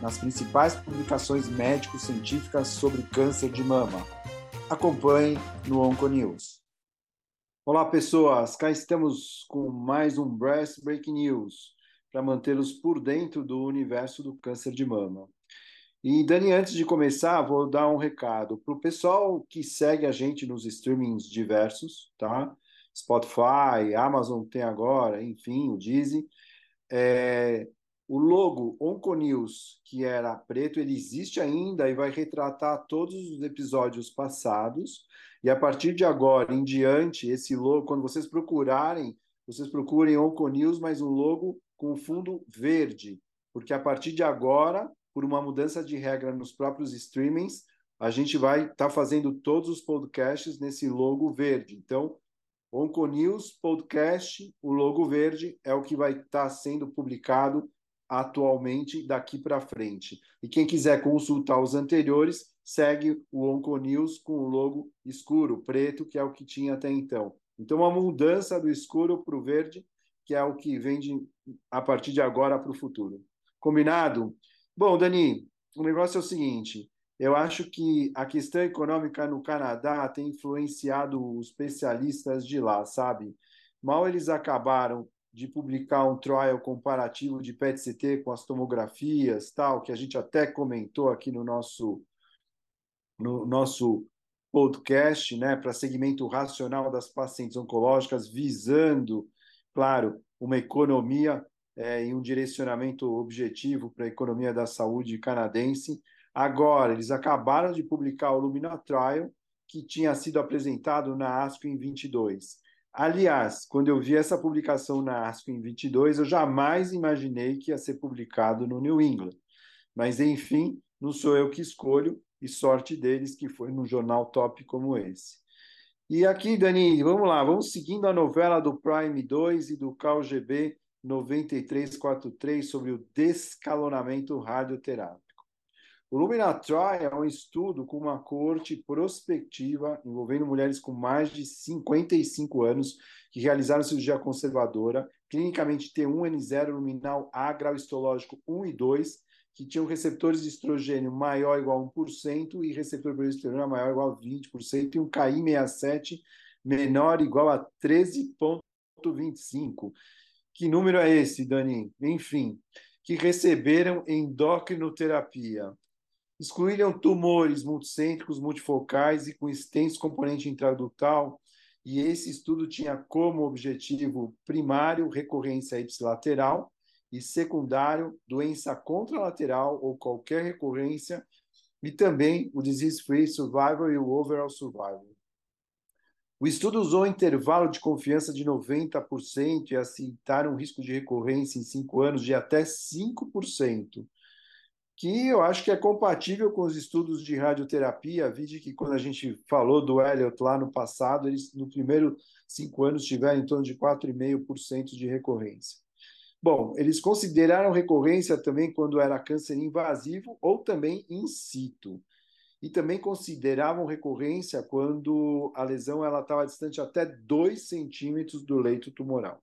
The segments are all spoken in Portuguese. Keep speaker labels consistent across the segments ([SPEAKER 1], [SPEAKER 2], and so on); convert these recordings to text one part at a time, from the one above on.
[SPEAKER 1] nas principais publicações médico-científicas sobre câncer de mama. Acompanhe no Onconews. Olá, pessoas! Cá estamos com mais um Breast Breaking News para mantê-los por dentro do universo do câncer de mama. E, Dani, antes de começar, vou dar um recado para o pessoal que segue a gente nos streamings diversos, tá? Spotify, Amazon tem agora, enfim, o Disney. É, o logo Onconews, que era preto, ele existe ainda e vai retratar todos os episódios passados. E a partir de agora em diante, esse logo, quando vocês procurarem, vocês procurem Onconews, mas um logo com fundo verde, porque a partir de agora, por uma mudança de regra nos próprios streamings, a gente vai estar tá fazendo todos os podcasts nesse logo verde. Então, Onconews Podcast, o logo verde, é o que vai estar tá sendo publicado atualmente daqui para frente. E quem quiser consultar os anteriores, segue o Onconews com o logo escuro, preto, que é o que tinha até então. Então, uma mudança do escuro para o verde, que é o que vem de, a partir de agora para o futuro. Combinado? Bom, Dani, o negócio é o seguinte: eu acho que a questão econômica no Canadá tem influenciado os especialistas de lá, sabe? Mal eles acabaram de publicar um trial comparativo de PET-CT com as tomografias, tal, que a gente até comentou aqui no nosso no nosso podcast, né, para segmento racional das pacientes oncológicas, visando, claro, uma economia é, e um direcionamento objetivo para a economia da saúde canadense. Agora, eles acabaram de publicar o Lumina Trial, que tinha sido apresentado na ASCO em 22. Aliás, quando eu vi essa publicação na ASCO em 22, eu jamais imaginei que ia ser publicado no New England. Mas, enfim, não sou eu que escolho, e sorte deles que foi num jornal top como esse. E aqui, Dani, vamos lá, vamos seguindo a novela do Prime 2 e do CalGB 9343 sobre o descalonamento radioterápico. O Lumina Trial é um estudo com uma corte prospectiva envolvendo mulheres com mais de 55 anos que realizaram cirurgia conservadora, clinicamente T1N0 luminal A, grau histológico 1 e 2, que tinham receptores de estrogênio maior ou igual a 1% e receptor de progesterona maior ou igual a 20%, e um KI67 menor ou igual a 13,25. Que número é esse, Dani? Enfim, que receberam endocrinoterapia excluíram tumores multicêntricos, multifocais e com extenso componente intraductal, e esse estudo tinha como objetivo primário recorrência ipsilateral e secundário doença contralateral ou qualquer recorrência, e também o disease-free survival e o overall survival. O estudo usou um intervalo de confiança de 90% e aceitaram um risco de recorrência em 5 anos de até 5% que eu acho que é compatível com os estudos de radioterapia. Vide que quando a gente falou do Elliot lá no passado, eles no primeiro cinco anos tiveram em torno de 4,5% de recorrência. Bom, eles consideraram recorrência também quando era câncer invasivo ou também in situ. E também consideravam recorrência quando a lesão estava distante até 2 centímetros do leito tumoral.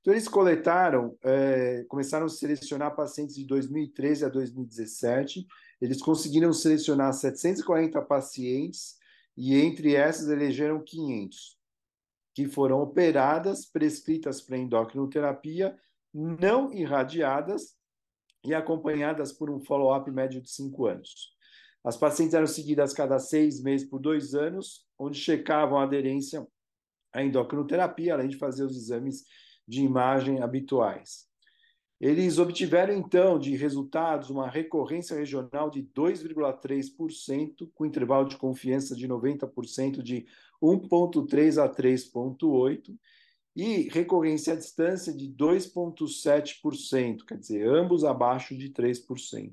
[SPEAKER 1] Então, eles coletaram, é, começaram a selecionar pacientes de 2013 a 2017. Eles conseguiram selecionar 740 pacientes e, entre essas, elegeram 500, que foram operadas, prescritas para endocrinoterapia, não irradiadas e acompanhadas por um follow-up médio de 5 anos. As pacientes eram seguidas cada seis meses por dois anos, onde checavam a aderência à endocrinoterapia, além de fazer os exames de imagem habituais. Eles obtiveram, então, de resultados uma recorrência regional de 2,3%, com intervalo de confiança de 90% de 1,3 a 3,8%, e recorrência à distância de 2,7%, quer dizer, ambos abaixo de 3%.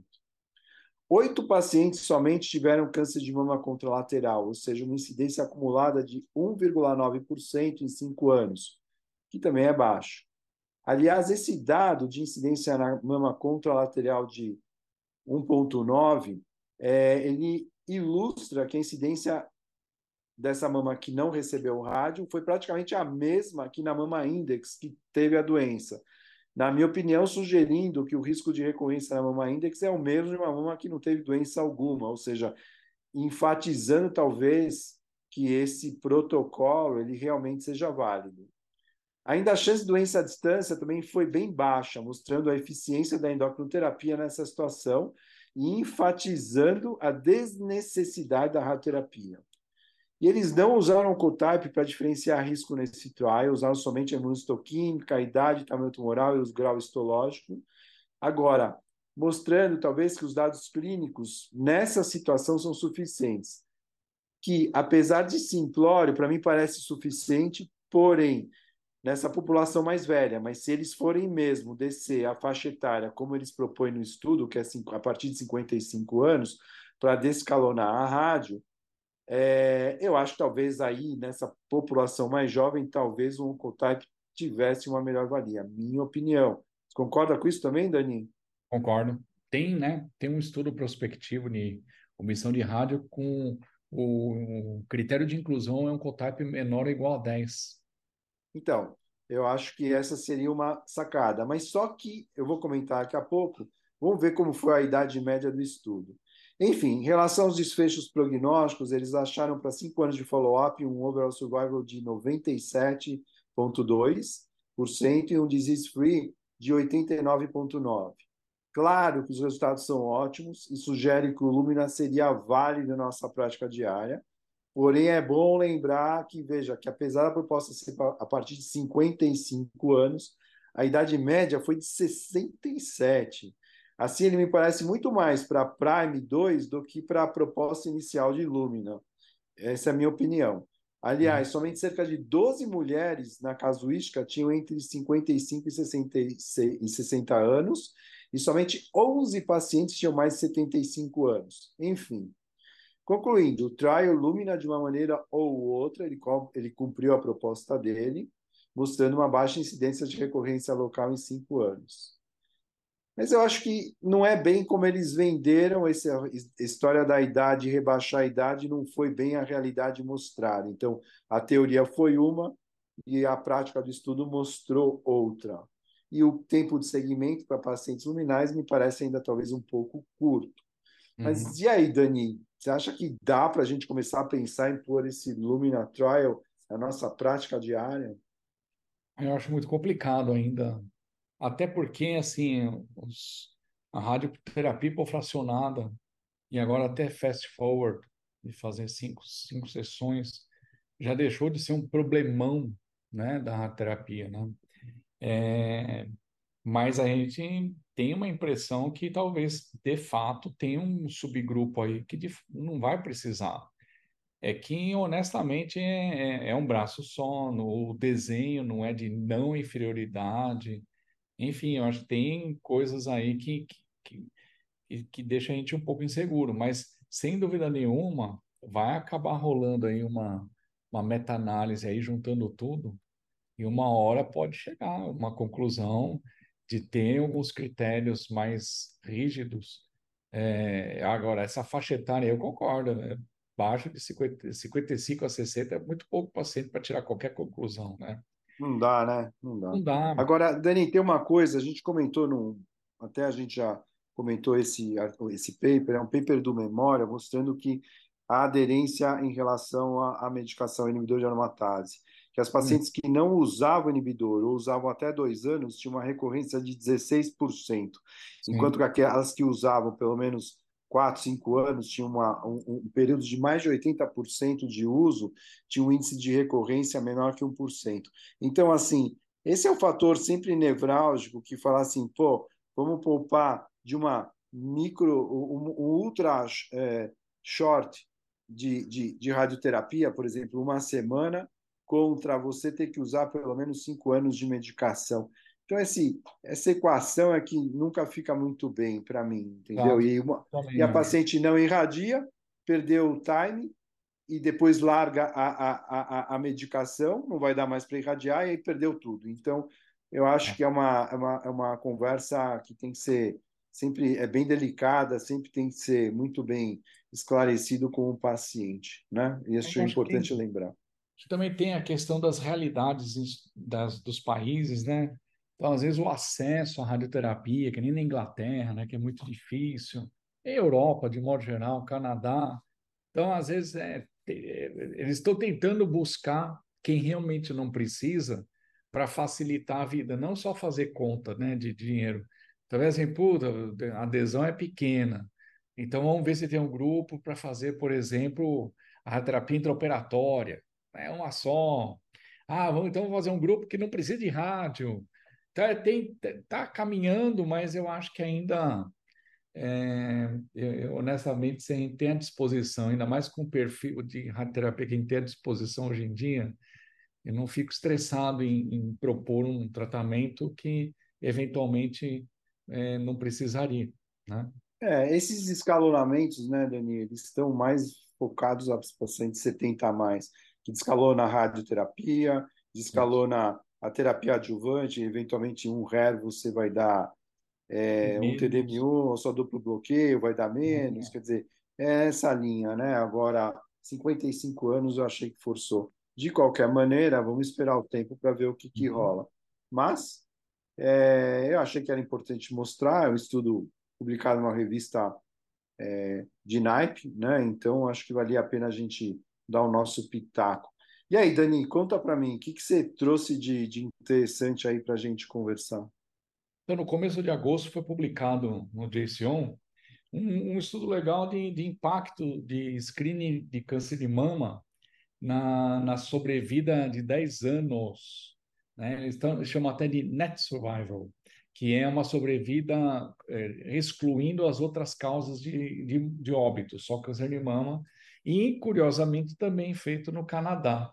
[SPEAKER 1] Oito pacientes somente tiveram câncer de mama contralateral, ou seja, uma incidência acumulada de 1,9% em cinco anos, que também é baixo. Aliás, esse dado de incidência na mama contralateral de 1,9, é, ele ilustra que a incidência dessa mama que não recebeu rádio foi praticamente a mesma que na mama index que teve a doença na minha opinião, sugerindo que o risco de recorrência na mama index é o mesmo de uma mama que não teve doença alguma, ou seja, enfatizando talvez que esse protocolo ele realmente seja válido. Ainda a chance de doença à distância também foi bem baixa, mostrando a eficiência da endocrinoterapia nessa situação e enfatizando a desnecessidade da radioterapia. E eles não usaram o cotype para diferenciar risco nesse trial, usaram somente a imunistoquímica, a idade, tamanho tumoral e os graus histológicos. Agora, mostrando talvez que os dados clínicos nessa situação são suficientes. Que, apesar de simplório, para mim parece suficiente, porém, nessa população mais velha, mas se eles forem mesmo descer a faixa etária, como eles propõem no estudo, que é a partir de 55 anos, para descalonar a rádio, é, eu acho que talvez aí, nessa população mais jovem, talvez o Oncotype tivesse uma melhor valia, minha opinião. Você concorda com isso também, Dani?
[SPEAKER 2] Concordo. Tem, né? Tem um estudo prospectivo de omissão de rádio com o, o critério de inclusão é um cotype menor ou igual a 10.
[SPEAKER 1] Então, eu acho que essa seria uma sacada. Mas só que eu vou comentar daqui a pouco, vamos ver como foi a idade média do estudo. Enfim, em relação aos desfechos prognósticos, eles acharam para cinco anos de follow-up um overall survival de 97,2% e um disease-free de 89,9%. Claro que os resultados são ótimos e sugerem que o Lumina seria válido na nossa prática diária, porém é bom lembrar que, veja, que apesar da proposta ser a partir de 55 anos, a idade média foi de 67 Assim, ele me parece muito mais para Prime 2 do que para a proposta inicial de Lumina. Essa é a minha opinião. Aliás, somente cerca de 12 mulheres na casuística tinham entre 55 e 66, e 60 anos, e somente 11 pacientes tinham mais de 75 anos. Enfim, concluindo, o trial Lumina, de uma maneira ou outra, ele, ele cumpriu a proposta dele, mostrando uma baixa incidência de recorrência local em 5 anos. Mas eu acho que não é bem como eles venderam essa história da idade, rebaixar a idade, não foi bem a realidade mostrada. Então, a teoria foi uma e a prática do estudo mostrou outra. E o tempo de segmento para pacientes luminais me parece ainda talvez um pouco curto. Mas uhum. e aí, Dani? Você acha que dá para a gente começar a pensar em pôr esse Lumina Trial na nossa prática diária?
[SPEAKER 2] Eu acho muito complicado ainda até porque, assim, os, a radioterapia hipofracionada e agora até fast forward, de fazer cinco, cinco sessões, já deixou de ser um problemão né, da radioterapia, né? É, mas a gente tem uma impressão que talvez, de fato, tenha um subgrupo aí que não vai precisar. É que, honestamente, é, é, é um braço só, no, o desenho não é de não inferioridade, enfim, eu acho que tem coisas aí que, que, que, que deixa a gente um pouco inseguro, mas sem dúvida nenhuma vai acabar rolando aí uma, uma meta-análise aí juntando tudo e uma hora pode chegar uma conclusão de ter alguns critérios mais rígidos. É, agora, essa faixa etária, eu concordo, né? baixo de 50, 55 a 60 é muito pouco paciente para tirar qualquer conclusão, né?
[SPEAKER 1] Não dá, né? Não dá.
[SPEAKER 2] Não dá.
[SPEAKER 1] Agora, Dani, tem uma coisa, a gente comentou no. Até a gente já comentou esse, esse paper, é um paper do Memória, mostrando que a aderência em relação à, à medicação inibidor de aromatase. Que as pacientes que não usavam inibidor ou usavam até dois anos tinham uma recorrência de 16%, Sim. enquanto que aquelas que usavam pelo menos 4, 5 anos, tinha uma, um, um, período de mais de 80% de uso, tinha um índice de recorrência menor que 1%. Então, assim, esse é o fator sempre nevrálgico que fala assim, pô, vamos poupar de uma micro, um, um ultra é, short de, de, de radioterapia, por exemplo, uma semana, contra você ter que usar pelo menos cinco anos de medicação. Então, esse, essa equação é que nunca fica muito bem para mim, entendeu? E, uma, e, a paciente não irradia, perdeu o time e depois larga a, a, a, a medicação, não vai dar mais para irradiar e aí perdeu tudo. Então, eu acho é. que é uma, é uma, é uma conversa que tem que ser sempre é bem delicada, sempre tem que ser muito bem esclarecido com o paciente, né? Isso é importante que, lembrar.
[SPEAKER 2] Que também tem a questão das realidades das, dos países, né? Então, às vezes, o acesso à radioterapia, que nem na Inglaterra, né, que é muito difícil, Europa, de modo geral, Canadá. Então, às vezes, é, eles estão tentando buscar quem realmente não precisa para facilitar a vida, não só fazer conta né, de dinheiro. Talvez assim, puta, a adesão é pequena. Então, vamos ver se tem um grupo para fazer, por exemplo, a terapia intraoperatória. É uma só. Ah, vamos, então fazer um grupo que não precisa de rádio. Tá, tem, tá caminhando, mas eu acho que ainda, é, eu, eu, honestamente, sem ter à disposição, ainda mais com o perfil de radioterapia que a tem à disposição hoje em dia, eu não fico estressado em, em propor um tratamento que eventualmente é, não precisaria, né?
[SPEAKER 1] É, esses escalonamentos, né, Dani, eles estão mais focados aos pacientes 70 a mais, que descalona a radioterapia, descalona a terapia adjuvante, eventualmente um RER você vai dar é, um TDM1 ou só duplo bloqueio, vai dar menos, é. quer dizer, é essa linha, né? Agora, 55 anos eu achei que forçou. De qualquer maneira, vamos esperar o tempo para ver o que, que uhum. rola. Mas é, eu achei que era importante mostrar, é um estudo publicado numa revista é, de naipe, né? Então acho que valia a pena a gente dar o nosso pitaco. E aí, Dani, conta para mim, o que, que você trouxe de, de interessante aí para a gente conversar?
[SPEAKER 2] Então, no começo de agosto foi publicado no JCON um, um estudo legal de, de, impacto de screening de câncer de mama na, na sobrevida de 10 anos. Né? Eles, eles chamam até de net survival, que é uma sobrevida é, excluindo as outras causas de, de, de óbito, só câncer de mama, e curiosamente também feito no Canadá.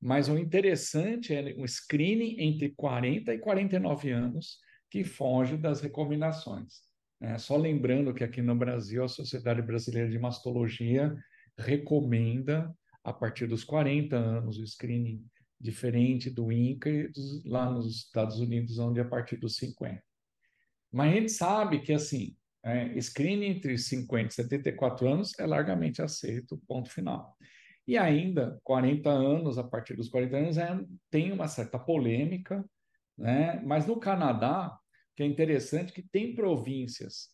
[SPEAKER 2] Mas o interessante é um screening entre 40 e 49 anos que foge das recomendações. É, só lembrando que aqui no Brasil a Sociedade Brasileira de Mastologia recomenda a partir dos 40 anos o screening diferente do INCA lá nos Estados Unidos, onde é a partir dos 50. Mas a gente sabe que assim, é, screening entre 50 e 74 anos é largamente aceito, ponto final. E ainda, 40 anos, a partir dos 40 anos, é, tem uma certa polêmica, né? mas no Canadá, que é interessante que tem províncias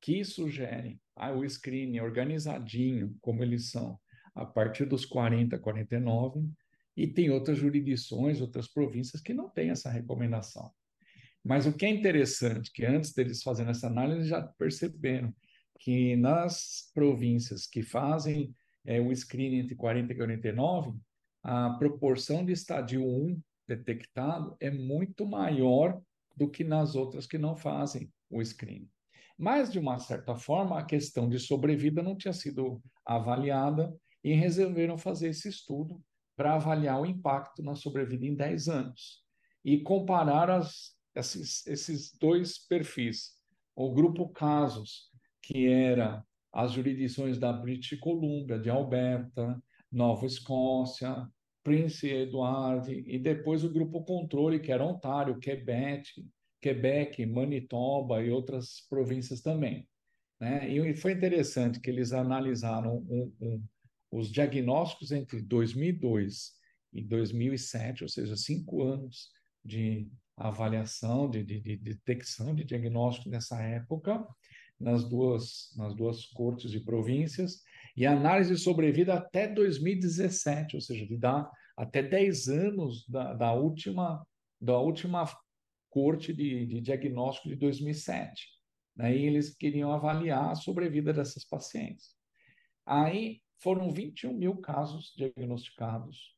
[SPEAKER 2] que sugerem ah, o screening organizadinho, como eles são, a partir dos 40, 49, e tem outras jurisdições, outras províncias que não têm essa recomendação. Mas o que é interessante, que antes deles fazerem essa análise, já perceberam que nas províncias que fazem é, o screening entre 40 e 49, a proporção de estadio 1 detectado é muito maior do que nas outras que não fazem o screening. Mas, de uma certa forma, a questão de sobrevida não tinha sido avaliada e resolveram fazer esse estudo para avaliar o impacto na sobrevida em 10 anos e comparar as, esses, esses dois perfis. O grupo casos, que era as jurisdições da British Columbia, de Alberta, Nova Escócia, Prince Edward, e depois o grupo controle, que era Ontário, Quebec, Quebec, Manitoba e outras províncias também. Né? E foi interessante que eles analisaram um, um, os diagnósticos entre 2002 e 2007, ou seja, cinco anos de avaliação, de, de, de detecção de diagnóstico nessa época, nas duas, nas duas cortes de províncias, e análise de sobrevida até 2017, ou seja, de dar até 10 anos da, da última, da última corte de, de diagnóstico de 2007. Aí eles queriam avaliar a sobrevida dessas pacientes. Aí foram 21 mil casos diagnosticados.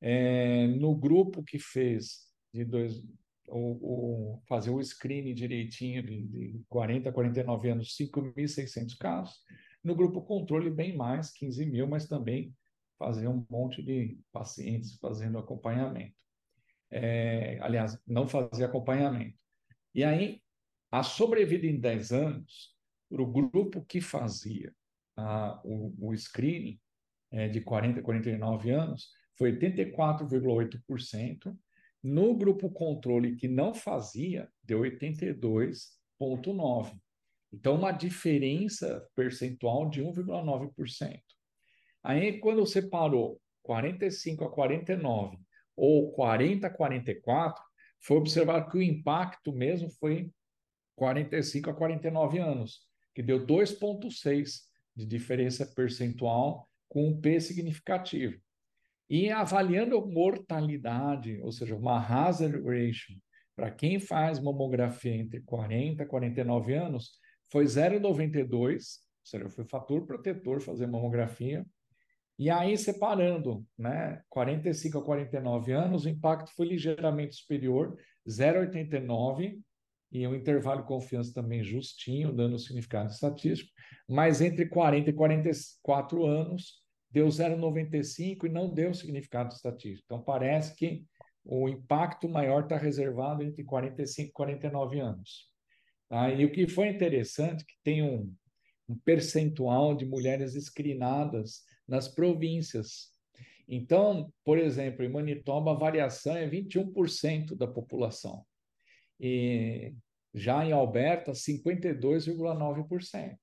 [SPEAKER 2] É, no grupo que fez de dois, o, o, fazer o screening direitinho de, de 40 a 49 anos, 5.600 casos. No grupo controle, bem mais, 15 mil, mas também fazer um monte de pacientes fazendo acompanhamento. é, aliás, não fazia acompanhamento. E aí, a sobrevida em 10 anos, para o grupo que fazia a, o, o screening é, de 40 a 49 anos, foi 84,8%. No grupo controle que não fazia, deu 82,9%. Então, uma diferença percentual de 1,9%. Aí, quando você parou 45 a 49 ou 40 a 44, foi observado que o impacto mesmo foi 45 a 49 anos, que deu 2,6 de diferença percentual com um P significativo. E avaliando ou seja, uma hazard ratio, para quem faz mamografia entre 40 e 49 anos, foi 0,92, ou seja, foi fator protetor fazer mamografia. E aí, separando, né, 45 a 49 anos, o impacto foi ligeiramente superior, 0,89, e o intervalo de confiança também justinho, dando significado estatístico, mas entre 40 e 44 anos, deu 0,95 e não deu significado estatístico. Então, parece que o impacto maior está reservado entre 45 e 49 anos. Tá? E o que foi interessante que tem um, um percentual de mulheres escrinadas nas províncias. Então, por exemplo, em Manitoba, a variação é 21% da população. E já em Alberta, 52,9%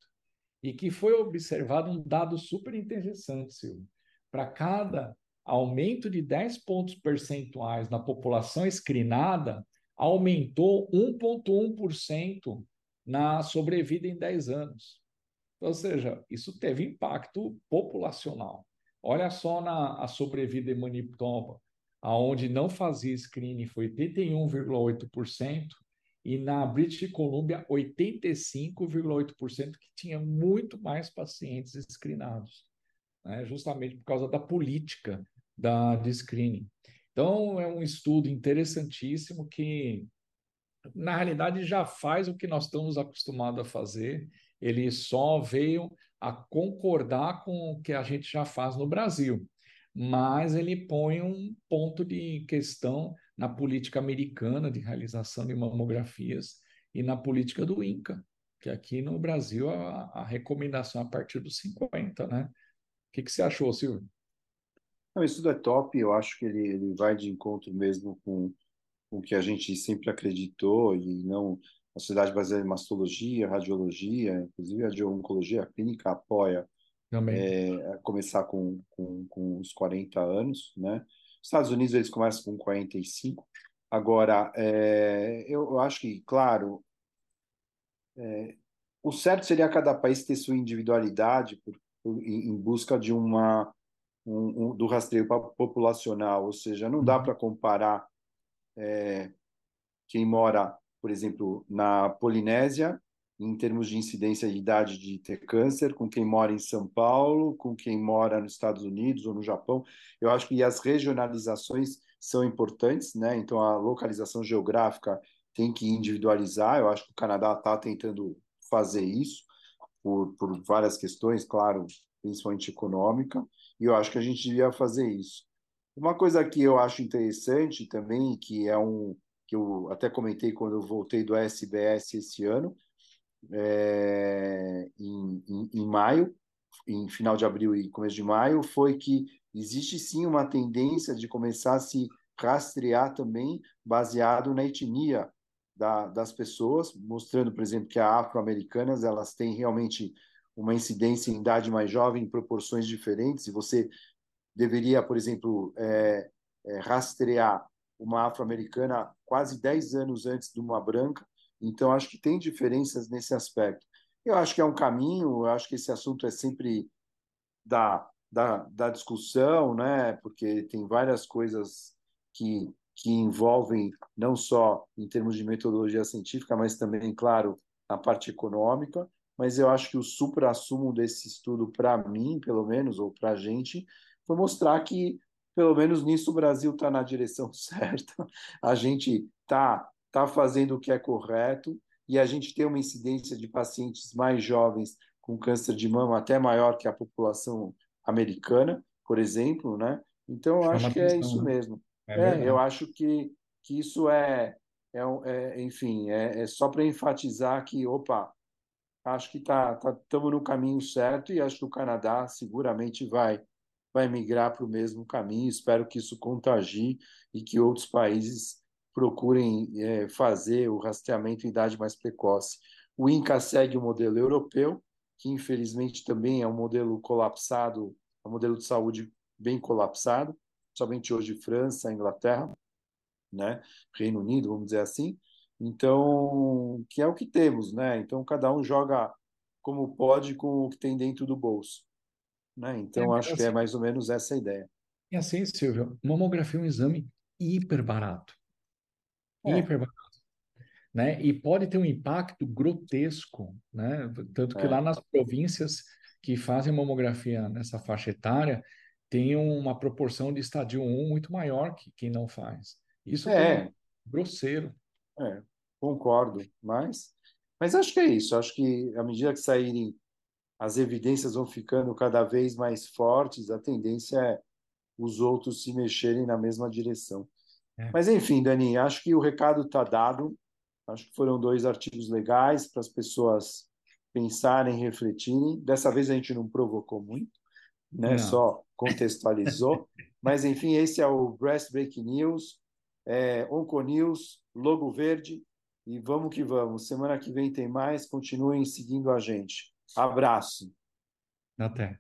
[SPEAKER 2] e que foi observado um dado super interessante, Silvio. Para cada aumento de 10 pontos percentuais na população escrinada, aumentou 1,1% na sobrevida em 10 anos. Ou seja, isso teve impacto populacional. Olha só na a sobrevida em Manitoba, aonde não fazia screening foi 81,8%, e na British Columbia 85,8% que tinha muito mais pacientes screenados, né? justamente por causa da política da, de screening. Então, é um estudo interessantíssimo que, na realidade, já faz o que nós estamos acostumados a fazer, ele só veio a concordar com o que a gente já faz no Brasil, mas ele põe um ponto de questão na política americana de realização de mamografias e na política do INCA, que aqui no Brasil a, a recomendação é a partir dos 50, né? O que, que você achou, Silvio?
[SPEAKER 1] Não, isso é top, eu acho que ele, ele vai de encontro mesmo com, o que a gente sempre acreditou e não a Sociedade Brasileira de Mastologia, Radiologia, inclusive a de Oncologia Clínica apoia é, começar com, com, com os 40 anos, né? Estados Unidos eles começam com 45. Agora, é, eu, acho que, claro, é, o certo seria cada país ter sua individualidade por, por, em, busca de uma um, um, do rastreio populacional, ou seja, não dá uhum. para comparar é, quem mora, por exemplo, na Polinésia em termos de incidência de idade de ter câncer, com quem mora em São Paulo, com quem mora nos Estados Unidos ou no Japão. Eu acho que as regionalizações são importantes, né? Então a localização geográfica tem que individualizar. Eu acho que o Canadá está tentando fazer isso por, por várias questões, claro, principalmente econômica, e eu acho que a gente devia fazer isso. Uma coisa que eu acho interessante também, que é um que eu até comentei quando eu voltei do SBS esse ano, é, em, em, em maio, em final de abril e começo de maio, foi que existe sim uma tendência de começar a se rastrear também baseado na etnia da, das pessoas, mostrando, por exemplo, que as afro-americanas elas têm realmente uma incidência em idade mais jovem em proporções diferentes, e você deveria, por exemplo, é, é, rastrear uma afro-americana quase 10 anos antes de uma branca, então, acho que tem diferenças nesse aspecto. Eu acho que é um caminho, eu acho que esse assunto é sempre da, da, da discussão, né? porque tem várias coisas que, que envolvem, não só em termos de metodologia científica, mas também, claro, a parte econômica. Mas eu acho que o supra-sumo desse estudo, para mim, pelo menos, ou para a gente, foi mostrar que, pelo menos nisso, o Brasil está na direção certa. A gente está está fazendo o que é correto e a gente tem uma incidência de pacientes mais jovens com câncer de mama até maior que a população americana, por exemplo, né? Então, eu acho que é isso né? mesmo. É, é eu acho que, que isso é, é, é enfim, é, é só para enfatizar que, opa, acho que tá, tá, estamos no caminho certo e acho que o Canadá seguramente vai vai migrar para o mesmo caminho. Espero que isso contagie e que outros países procurem é, fazer o rastreamento em idade mais precoce. O INCA segue o modelo europeu, que infelizmente também é um modelo colapsado, é um modelo de saúde bem colapsado, somente hoje França, Inglaterra, né, Reino Unido, vamos dizer assim. Então, que é o que temos, né? Então cada um joga como pode com o que tem dentro do bolso, né? Então é, acho assim, que é mais ou menos essa a ideia.
[SPEAKER 2] E assim, Silvio, mamografia é um exame hiper barato. É. Hiper barato né? E pode ter um impacto grotesco, né? Tanto que é. lá nas províncias que fazem mamografia nessa faixa etária tem uma proporção de estadio 1 muito maior que quem não faz. Isso é grosseiro.
[SPEAKER 1] É, concordo, mas mas acho que é isso. Acho que à medida que saírem as evidências vão ficando cada vez mais fortes, a tendência é os outros se mexerem na mesma direção. É. Mas enfim, Dani, acho que o recado está dado. Acho que foram dois artigos legais para as pessoas pensarem, refletirem. Dessa vez a gente não provocou muito, né? Não. Só contextualizou. Mas enfim, esse é o Breast Break News, é, Onco News, logo verde. E vamos que vamos. Semana que vem tem mais. Continuem seguindo a gente. Abraço.
[SPEAKER 2] Até.